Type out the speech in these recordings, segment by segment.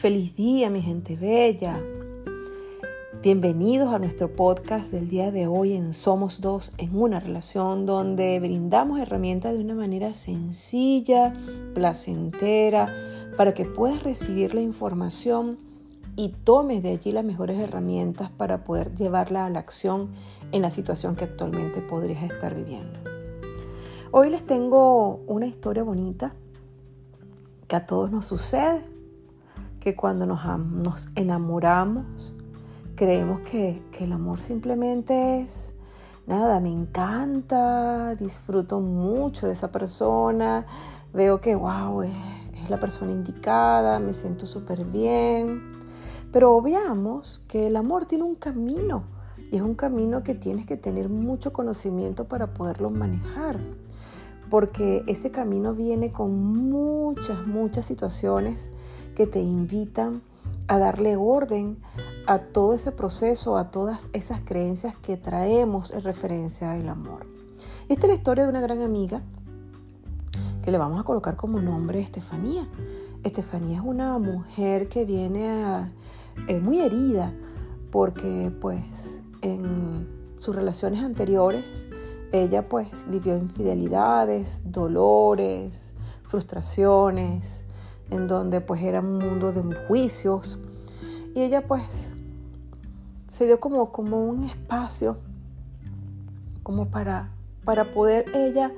Feliz día, mi gente bella. Bienvenidos a nuestro podcast del día de hoy en Somos Dos en una relación donde brindamos herramientas de una manera sencilla, placentera, para que puedas recibir la información y tomes de allí las mejores herramientas para poder llevarla a la acción en la situación que actualmente podrías estar viviendo. Hoy les tengo una historia bonita que a todos nos sucede, que cuando nos, nos enamoramos, creemos que, el amor simplemente es, nada, me encanta, disfruto mucho de esa persona, veo que, wow, es, es la persona indicada, me siento súper bien. Pero obviamos que el amor tiene un camino y es un camino que tienes que tener mucho conocimiento para poderlo manejar porque ese camino viene con muchas, muchas situaciones que te invitan a darle orden a todo ese proceso, a todas esas creencias que traemos en referencia al amor. Esta es la historia de una gran amiga que le vamos a colocar como nombre Estefanía. Estefanía es una mujer que viene eh, muy herida porque pues en sus relaciones anteriores ella pues vivió infidelidades, dolores, frustraciones, en donde pues era un mundo de juicios. Y ella pues se dio como, como un espacio como para, para poder ella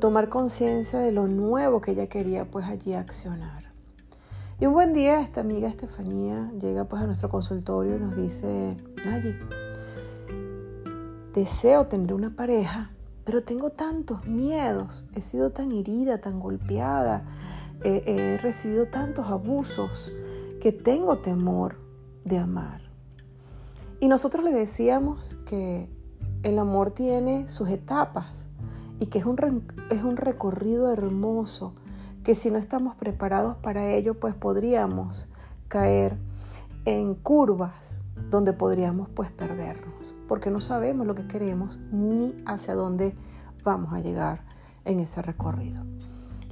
tomar conciencia de lo nuevo que ella quería pues allí accionar. Y un buen día esta amiga Estefanía llega pues a nuestro consultorio y nos dice, Nayi, deseo tener una pareja, pero tengo tantos miedos, he sido tan herida, tan golpeada, he recibido tantos abusos que tengo temor de amar. Y nosotros le decíamos que el amor tiene sus etapas y que es un, es un recorrido hermoso, que si no estamos preparados para ello, pues podríamos caer en curvas donde podríamos pues perdernos, porque no sabemos lo que queremos ni hacia dónde vamos a llegar en ese recorrido.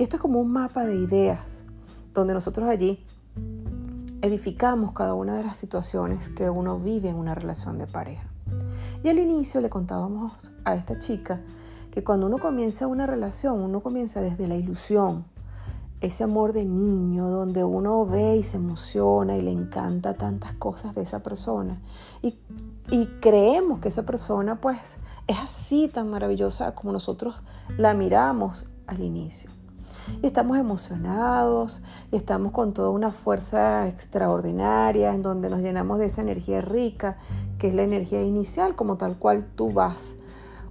Y esto es como un mapa de ideas, donde nosotros allí edificamos cada una de las situaciones que uno vive en una relación de pareja. Y al inicio le contábamos a esta chica que cuando uno comienza una relación, uno comienza desde la ilusión, ese amor de niño donde uno ve y se emociona y le encanta tantas cosas de esa persona y, creemos que esa persona pues es así tan maravillosa como nosotros la miramos al inicio. Y estamos emocionados y estamos con toda una fuerza extraordinaria en donde nos llenamos de esa energía rica que es la energía inicial como tal cual tú vas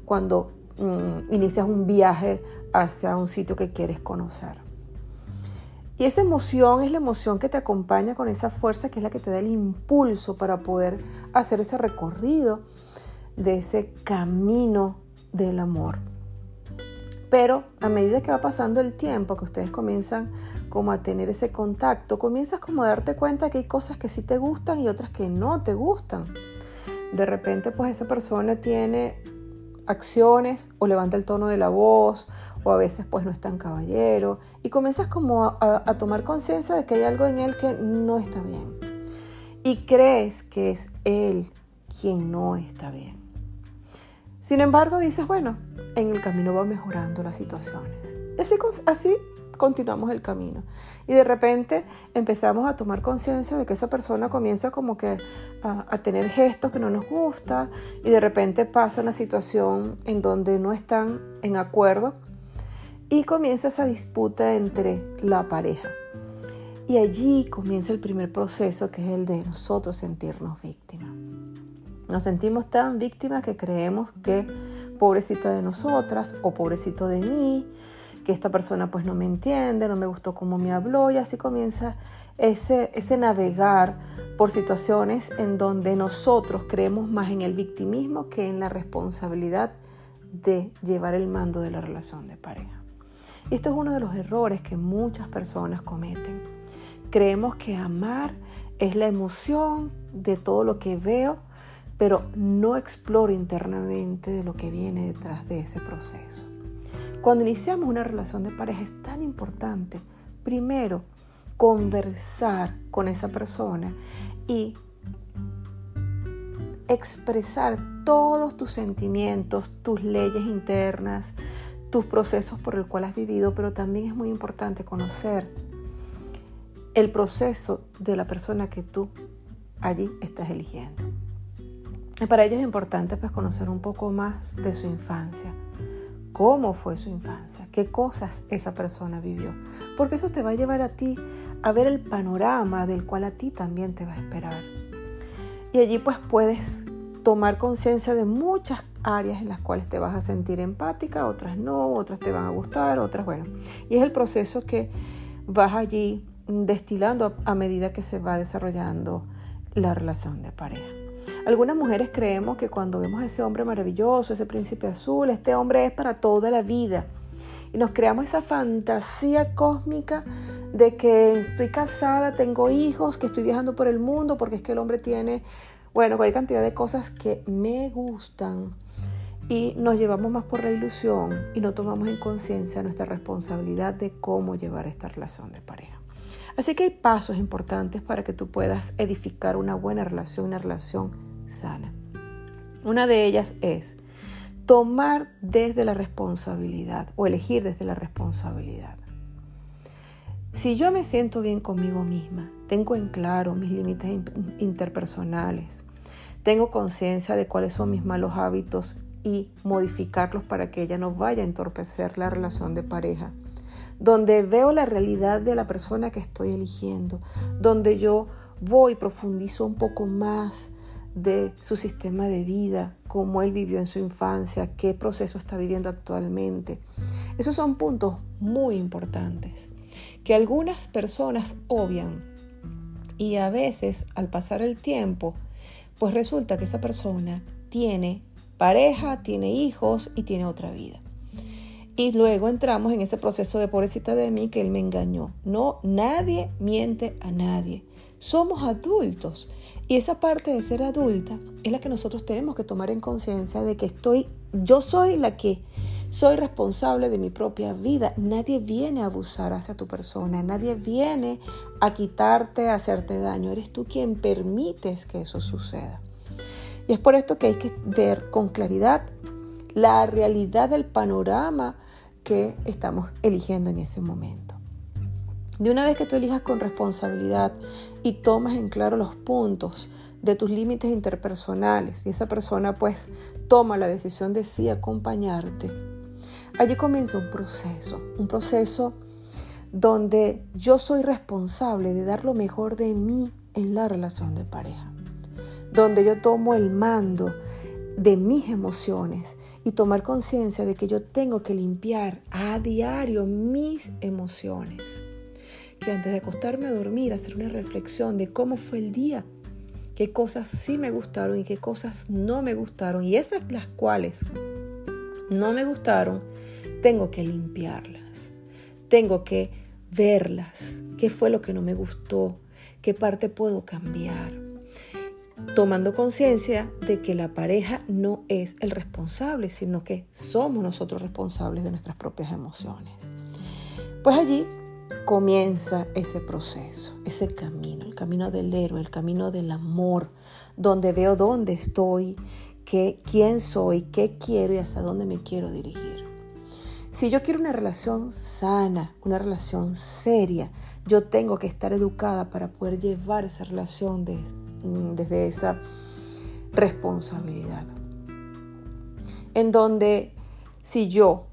cuando mm, inicias un viaje hacia un sitio que quieres conocer. Y esa emoción es la emoción que te acompaña con esa fuerza que es la que te da el impulso para poder hacer ese recorrido de ese camino del amor. Pero a medida que va pasando el tiempo, que ustedes comienzan como a tener ese contacto, comienzas como a darte cuenta que hay cosas que sí te gustan y otras que no te gustan. De repente pues esa persona tiene acciones o levanta el tono de la voz o a veces pues no es tan caballero y comienzas como a, a tomar conciencia de que hay algo en él que no está bien y crees que es él quien no está bien. Sin embargo, dices, bueno, en el camino va mejorando las situaciones. Así, continuamos el camino. Y de repente empezamos a tomar conciencia de que esa persona comienza como que a, tener gestos que no nos gusta y de repente pasa una situación en donde no están en acuerdo y comienza esa disputa entre la pareja. Y allí comienza el primer proceso que es el de nosotros sentirnos víctimas. Nos sentimos tan víctimas que creemos que pobrecita de nosotras o pobrecito de mí, que esta persona pues no me entiende, no me gustó cómo me habló y así comienza ese, ese navegar por situaciones en donde nosotros creemos más en el victimismo que en la responsabilidad de llevar el mando de la relación de pareja. Y esto es uno de los errores que muchas personas cometen. Creemos que amar es la emoción de todo lo que veo, pero no exploro internamente de lo que viene detrás de ese proceso. Cuando iniciamos una relación de pareja es tan importante, primero, conversar con esa persona y expresar todos tus sentimientos, tus leyes internas, tus procesos por el cual has vivido, pero también es muy importante conocer el proceso de la persona que tú allí estás eligiendo. Para ello es importante pues conocer un poco más de su infancia, cómo fue su infancia, qué cosas esa persona vivió, porque eso te va a llevar a ti a ver el panorama del cual a ti también te va a esperar. Y allí pues puedes tomar conciencia de muchas áreas en las cuales te vas a sentir empática, otras no, otras te van a gustar, otras bueno. Y es el proceso que vas allí destilando a medida que se va desarrollando la relación de pareja. Algunas mujeres creemos que cuando vemos a ese hombre maravilloso, ese príncipe azul, este hombre es para toda la vida. Y nos creamos esa fantasía cósmica de que estoy casada, tengo hijos, que estoy viajando por el mundo, porque es que el hombre tiene, bueno, cualquier cantidad de cosas que me gustan. Y nos llevamos más por la ilusión y no tomamos en conciencia nuestra responsabilidad de cómo llevar esta relación de pareja. Así que hay pasos importantes para que tú puedas edificar una buena relación, una relación sana. Una de ellas es tomar desde la responsabilidad o elegir desde la responsabilidad. Si yo me siento bien conmigo misma, tengo en claro mis límites interpersonales, tengo conciencia de cuáles son mis malos hábitos y modificarlos para que ella no vaya a entorpecer la relación de pareja, donde veo la realidad de la persona que estoy eligiendo, donde yo voy, profundizo un poco más de su sistema de vida, cómo él vivió en su infancia, qué proceso está viviendo actualmente. Esos son puntos muy importantes que algunas personas obvian y a veces al pasar el tiempo, pues resulta que esa persona tiene pareja, tiene hijos y tiene otra vida. Y luego entramos en ese proceso de pobrecita de mí que él me engañó. No, nadie miente a nadie. Somos adultos. Y esa parte de ser adulta es la que nosotros tenemos que tomar en conciencia de que estoy, yo soy la que soy responsable de mi propia vida. Nadie viene a abusar hacia tu persona, nadie viene a quitarte, a hacerte daño. Eres tú quien permites que eso suceda. Y es por esto que hay que ver con claridad la realidad del panorama que estamos eligiendo en ese momento. De una vez que tú elijas con responsabilidad y tomas en claro los puntos de tus límites interpersonales y esa persona pues toma la decisión de sí acompañarte, allí comienza un proceso, un proceso donde yo soy responsable de dar lo mejor de mí en la relación de pareja, donde yo tomo el mando de mis emociones y tomar conciencia de que yo tengo que limpiar a diario mis emociones. Que antes de acostarme a dormir, hacer una reflexión de cómo fue el día, qué cosas sí me gustaron y qué cosas no me gustaron. Y esas las cuales no me gustaron, tengo que limpiarlas. Tengo que verlas. ¿Qué fue lo que no me gustó? ¿Qué parte puedo cambiar? Tomando conciencia de que la pareja no es el responsable, sino que somos nosotros responsables de nuestras propias emociones. Pues allí comienza ese proceso, ese camino, el camino del héroe, el camino del amor, donde veo dónde estoy, qué, quién soy, qué quiero y hasta dónde me quiero dirigir. Si yo quiero una relación sana, una relación seria, yo tengo que estar educada para poder llevar esa relación de desde esa responsabilidad. En donde si yo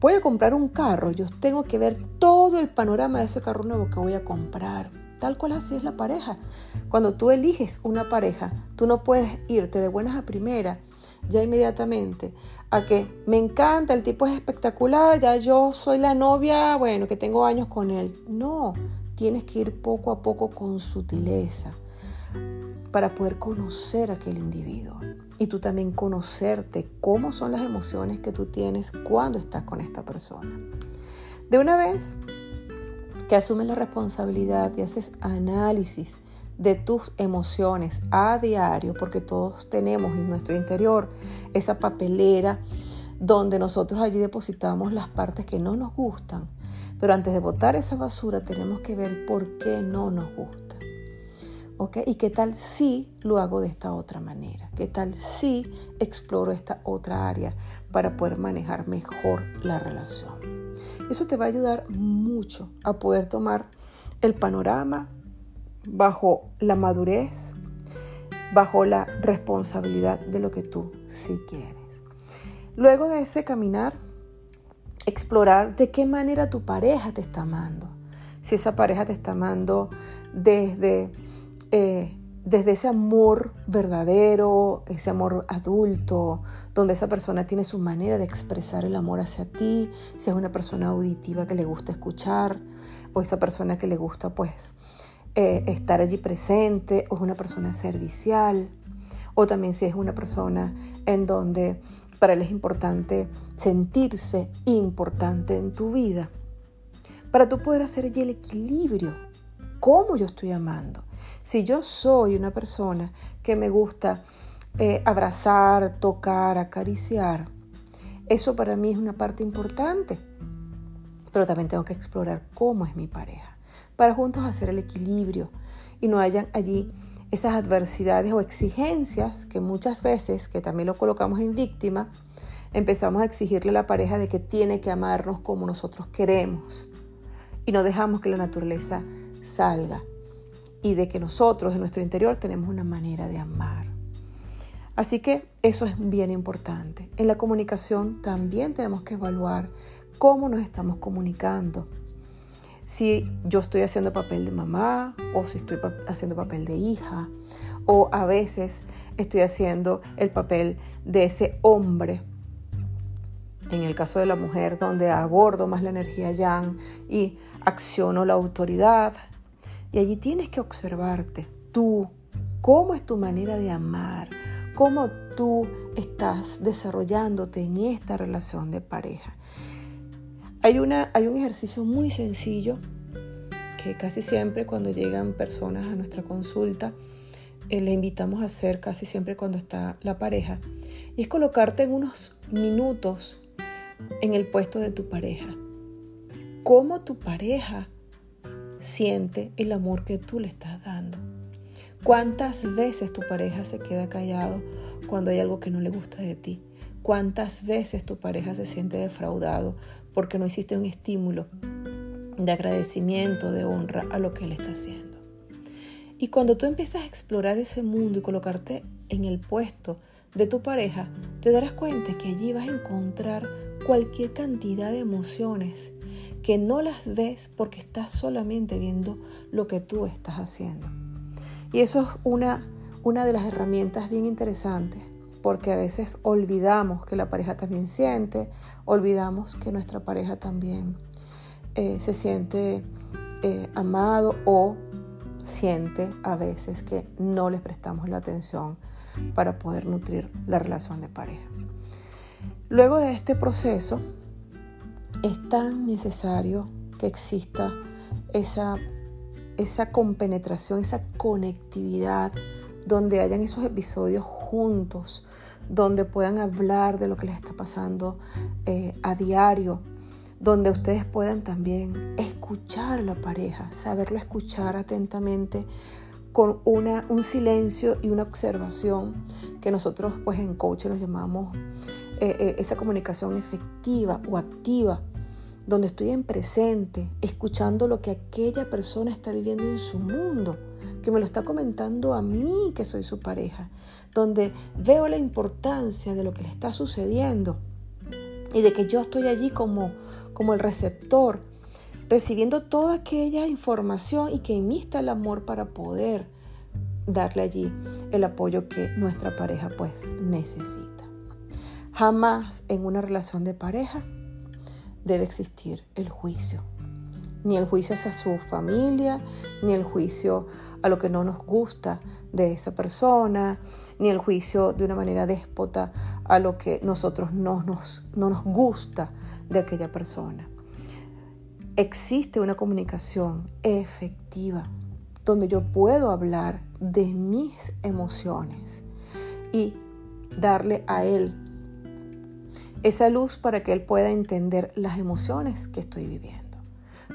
voy a comprar un carro, yo tengo que ver todo el panorama de ese carro nuevo que voy a comprar. Tal cual así es la pareja. Cuando tú eliges una pareja, tú no puedes irte de buenas a primera ya inmediatamente a que me encanta, el tipo es espectacular, ya yo soy la novia, bueno, que tengo años con él. No, tienes que ir poco a poco con sutileza para poder conocer a aquel individuo y tú también conocerte cómo son las emociones que tú tienes cuando estás con esta persona. De una vez que asumes la responsabilidad y haces análisis de tus emociones a diario, porque todos tenemos en nuestro interior esa papelera donde nosotros allí depositamos las partes que no nos gustan, Pero antes de botar esa basura tenemos que ver por qué no nos gusta. ¿Ok? ¿Y qué tal si lo hago de esta otra manera? ¿Qué tal si exploro esta otra área para poder manejar mejor la relación? Eso te va a ayudar mucho a poder tomar el panorama bajo la madurez, bajo la responsabilidad de lo que tú sí quieres. Luego de ese caminar, explorar de qué manera tu pareja te está amando. Si esa pareja te está amando desde, eh, desde ese amor verdadero, ese amor adulto, donde esa persona tiene su manera de expresar el amor hacia ti, si es una persona auditiva que le gusta escuchar, o esa persona que le gusta pues eh, estar allí presente, o es una persona servicial, o también si es una persona en donde para él es importante sentirse importante en tu vida. Para tú poder hacer allí el equilibrio. ¿Cómo yo estoy amando? Si yo soy una persona que me gusta eh, abrazar, tocar, acariciar, eso para mí es una parte importante. Pero también tengo que explorar cómo es mi pareja para juntos hacer el equilibrio y no hayan allí esas adversidades o exigencias que muchas veces, que también lo colocamos en víctima, empezamos a exigirle a la pareja de que tiene que amarnos como nosotros queremos y no dejamos que la naturaleza salga y de que nosotros en nuestro interior tenemos una manera de amar. Así que eso es bien importante. En la comunicación también tenemos que evaluar cómo nos estamos comunicando si yo estoy haciendo papel de mamá o si estoy haciendo papel de hija o a veces estoy haciendo el papel de ese hombre. En el caso de la mujer, donde abordo más la energía yang y acciono la autoridad. Y allí tienes que observarte tú, cómo es tu manera de amar, cómo tú estás desarrollándote en esta relación de pareja. Hay, una, hay un ejercicio muy sencillo que casi siempre cuando llegan personas a nuestra consulta, eh, le invitamos a hacer casi siempre cuando está la pareja, y es colocarte en unos minutos en el puesto de tu pareja. ¿Cómo tu pareja siente el amor que tú le estás dando? ¿Cuántas veces tu pareja se queda callado cuando hay algo que no le gusta de ti? ¿Cuántas veces tu pareja se siente defraudado porque no hiciste un estímulo de agradecimiento, de honra a lo que Él está haciendo. Y cuando tú empiezas a explorar ese mundo y colocarte en el puesto de tu pareja, te darás cuenta que allí vas a encontrar cualquier cantidad de emociones que no las ves porque estás solamente viendo lo que tú estás haciendo. Y eso es una, una de las herramientas bien interesantes porque a veces olvidamos que la pareja también siente, olvidamos que nuestra pareja también eh, se siente eh, amado o siente a veces que no les prestamos la atención para poder nutrir la relación de pareja. Luego de este proceso, es tan necesario que exista esa, esa compenetración, esa conectividad, donde hayan esos episodios juntos, donde puedan hablar de lo que les está pasando eh, a diario, donde ustedes puedan también escuchar a la pareja, saberlo escuchar atentamente con una, un silencio y una observación que nosotros pues en coaching nos llamamos eh, eh, esa comunicación efectiva o activa, donde estoy en presente, escuchando lo que aquella persona está viviendo en su mundo que me lo está comentando a mí que soy su pareja, donde veo la importancia de lo que le está sucediendo y de que yo estoy allí como, como el receptor, recibiendo toda aquella información y que en mí está el amor para poder darle allí el apoyo que nuestra pareja pues necesita. Jamás en una relación de pareja debe existir el juicio ni el juicio hacia su familia, ni el juicio a lo que no nos gusta de esa persona, ni el juicio de una manera déspota a lo que nosotros no nos, no nos gusta de aquella persona. Existe una comunicación efectiva donde yo puedo hablar de mis emociones y darle a él esa luz para que él pueda entender las emociones que estoy viviendo.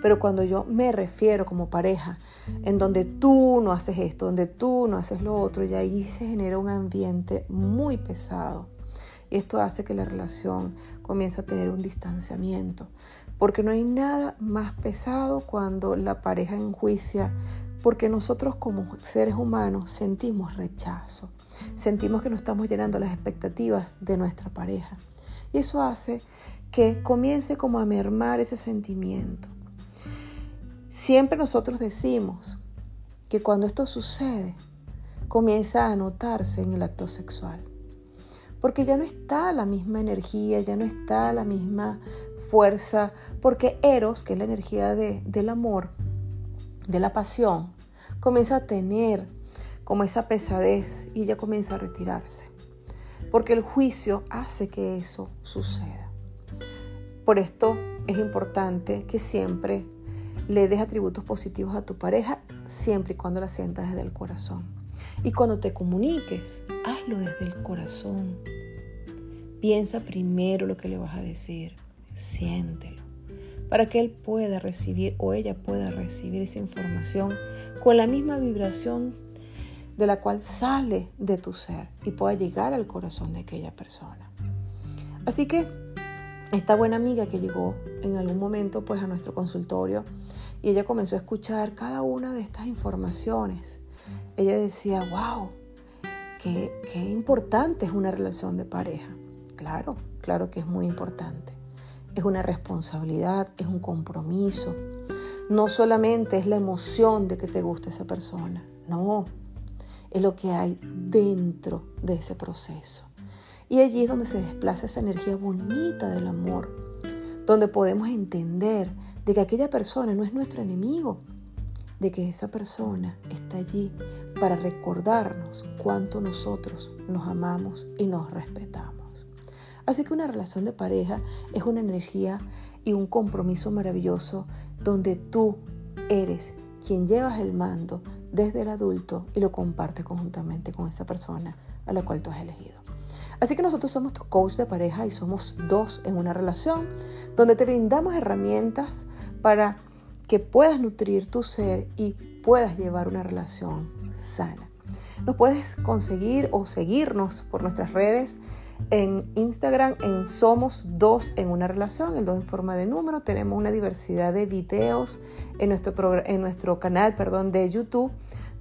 Pero cuando yo me refiero como pareja, en donde tú no haces esto, donde tú no haces lo otro, y ahí se genera un ambiente muy pesado. Y esto hace que la relación comience a tener un distanciamiento. Porque no hay nada más pesado cuando la pareja enjuicia, porque nosotros como seres humanos sentimos rechazo, sentimos que no estamos llenando las expectativas de nuestra pareja. Y eso hace que comience como a mermar ese sentimiento. Siempre nosotros decimos que cuando esto sucede, comienza a notarse en el acto sexual. Porque ya no está la misma energía, ya no está la misma fuerza, porque Eros, que es la energía de, del amor, de la pasión, comienza a tener como esa pesadez y ella comienza a retirarse. Porque el juicio hace que eso suceda. Por esto es importante que siempre le des atributos positivos a tu pareja siempre y cuando la sientas desde el corazón. Y cuando te comuniques, hazlo desde el corazón. Piensa primero lo que le vas a decir, siéntelo, para que él pueda recibir o ella pueda recibir esa información con la misma vibración de la cual sale de tu ser y pueda llegar al corazón de aquella persona. Así que esta buena amiga que llegó en algún momento pues a nuestro consultorio y ella comenzó a escuchar cada una de estas informaciones. Ella decía, wow, qué, qué importante es una relación de pareja. Claro, claro que es muy importante. Es una responsabilidad, es un compromiso. No solamente es la emoción de que te guste esa persona, no, es lo que hay dentro de ese proceso. Y allí es donde se desplaza esa energía bonita del amor, donde podemos entender de que aquella persona no es nuestro enemigo, de que esa persona está allí para recordarnos cuánto nosotros nos amamos y nos respetamos. Así que una relación de pareja es una energía y un compromiso maravilloso donde tú eres quien llevas el mando desde el adulto y lo compartes conjuntamente con esa persona a la cual tú has elegido. Así que nosotros somos tu coach de pareja y somos dos en una relación donde te brindamos herramientas para que puedas nutrir tu ser y puedas llevar una relación sana. Nos puedes conseguir o seguirnos por nuestras redes en Instagram en Somos Dos en una relación, el dos en forma de número. Tenemos una diversidad de videos en nuestro, en nuestro canal perdón, de YouTube,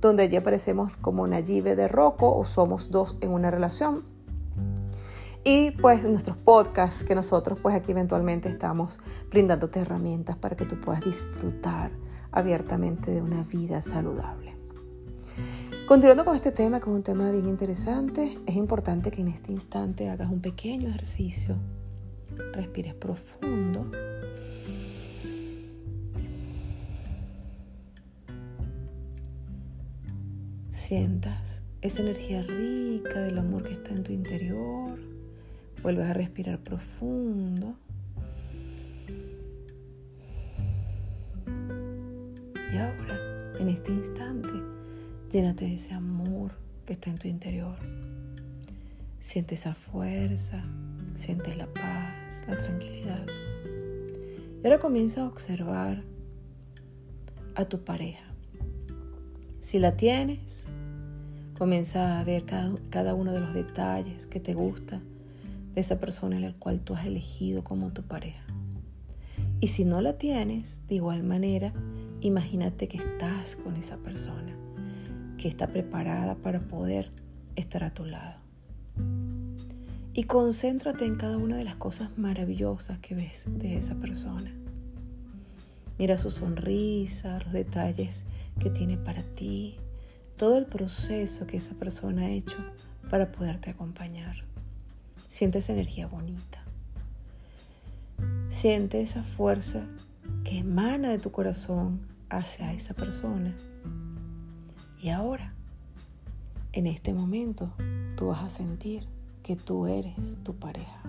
donde allí aparecemos como Nayibe de Rocco o Somos Dos en una relación y pues nuestros podcasts que nosotros pues aquí eventualmente estamos brindándote herramientas para que tú puedas disfrutar abiertamente de una vida saludable. Continuando con este tema, que es un tema bien interesante, es importante que en este instante hagas un pequeño ejercicio, respires profundo. Sientas esa energía rica del amor que está en tu interior Vuelves a respirar profundo. Y ahora, en este instante, llénate de ese amor que está en tu interior. Siente esa fuerza, siente la paz, la tranquilidad. Y ahora comienza a observar a tu pareja. Si la tienes, comienza a ver cada, cada uno de los detalles que te gustan de esa persona en la cual tú has elegido como tu pareja. Y si no la tienes, de igual manera, imagínate que estás con esa persona, que está preparada para poder estar a tu lado. Y concéntrate en cada una de las cosas maravillosas que ves de esa persona. Mira su sonrisa, los detalles que tiene para ti, todo el proceso que esa persona ha hecho para poderte acompañar. Siente esa energía bonita. Siente esa fuerza que emana de tu corazón hacia esa persona. Y ahora, en este momento, tú vas a sentir que tú eres tu pareja.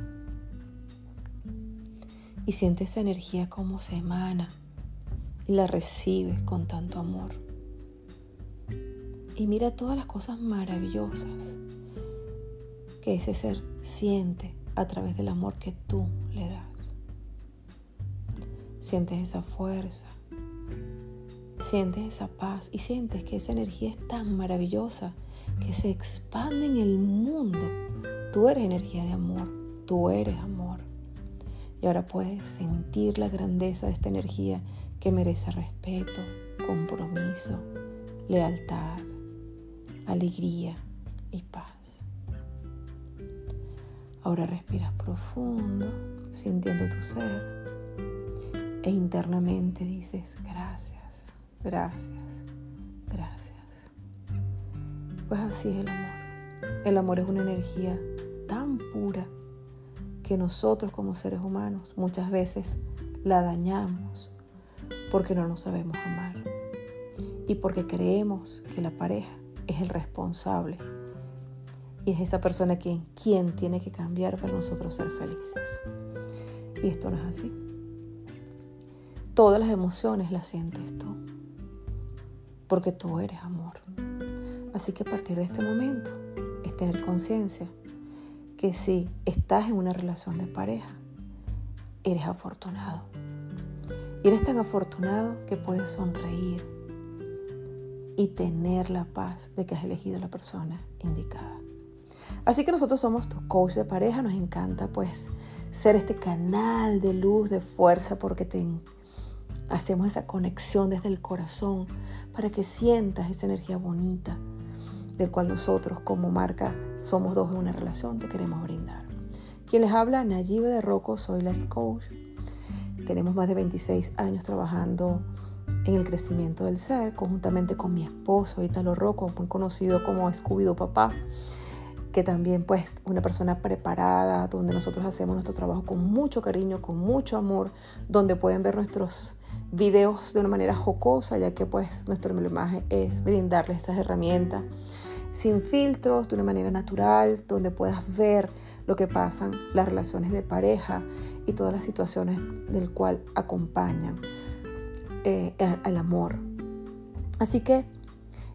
Y siente esa energía como se emana y la recibes con tanto amor. Y mira todas las cosas maravillosas que ese ser siente a través del amor que tú le das. sientes esa fuerza, sientes esa paz y sientes que esa energía es tan maravillosa que se expande en el mundo. Tú eres energía de amor, tú eres amor. Y ahora puedes sentir la grandeza de esta energía que merece respeto, compromiso, lealtad, alegría y paz. Ahora respiras profundo, sintiendo tu ser e internamente dices gracias, gracias, gracias. Pues así es el amor. El amor es una energía tan pura que nosotros como seres humanos muchas veces la dañamos porque no nos sabemos amar y porque creemos que la pareja es el responsable y es esa persona quien, quien tiene que cambiar para nosotros ser felices. Y esto no es así. Todas las emociones las sientes tú, porque tú eres amor. Así que a partir de este momento es tener conciencia que si estás en una relación de pareja, eres afortunado. Y eres tan afortunado que puedes sonreír y tener la paz de que has elegido la persona indicada. Así que nosotros somos tu coach de pareja, nos encanta pues ser este canal de luz, de fuerza, porque hacemos esa conexión desde el corazón para que sientas esa energía bonita del cual nosotros como marca somos dos en una relación, te queremos brindar. Quien les habla, Nayibe de Rocco, soy life coach. Tenemos más de 26 años trabajando en el crecimiento del ser, conjuntamente con mi esposo Italo Rocco, muy conocido como Scooby Papá, que también pues una persona preparada, donde nosotros hacemos nuestro trabajo con mucho cariño, con mucho amor, donde pueden ver nuestros videos de una manera jocosa, ya que pues nuestro imagen es brindarles estas herramientas sin filtros, de una manera natural, donde puedas ver lo que pasan las relaciones de pareja y todas las situaciones del cual acompañan eh, al amor. Así que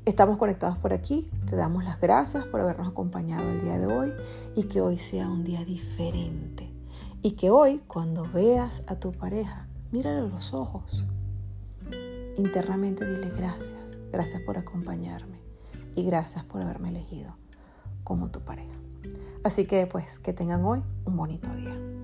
estamos conectados por aquí, te damos las gracias por habernos acompañado el día de hoy y que hoy sea un día diferente. Y que hoy, cuando veas a tu pareja, mírale a los ojos. Internamente dile gracias, gracias por acompañarme y gracias por haberme elegido como tu pareja. Así que pues que tengan hoy un bonito día.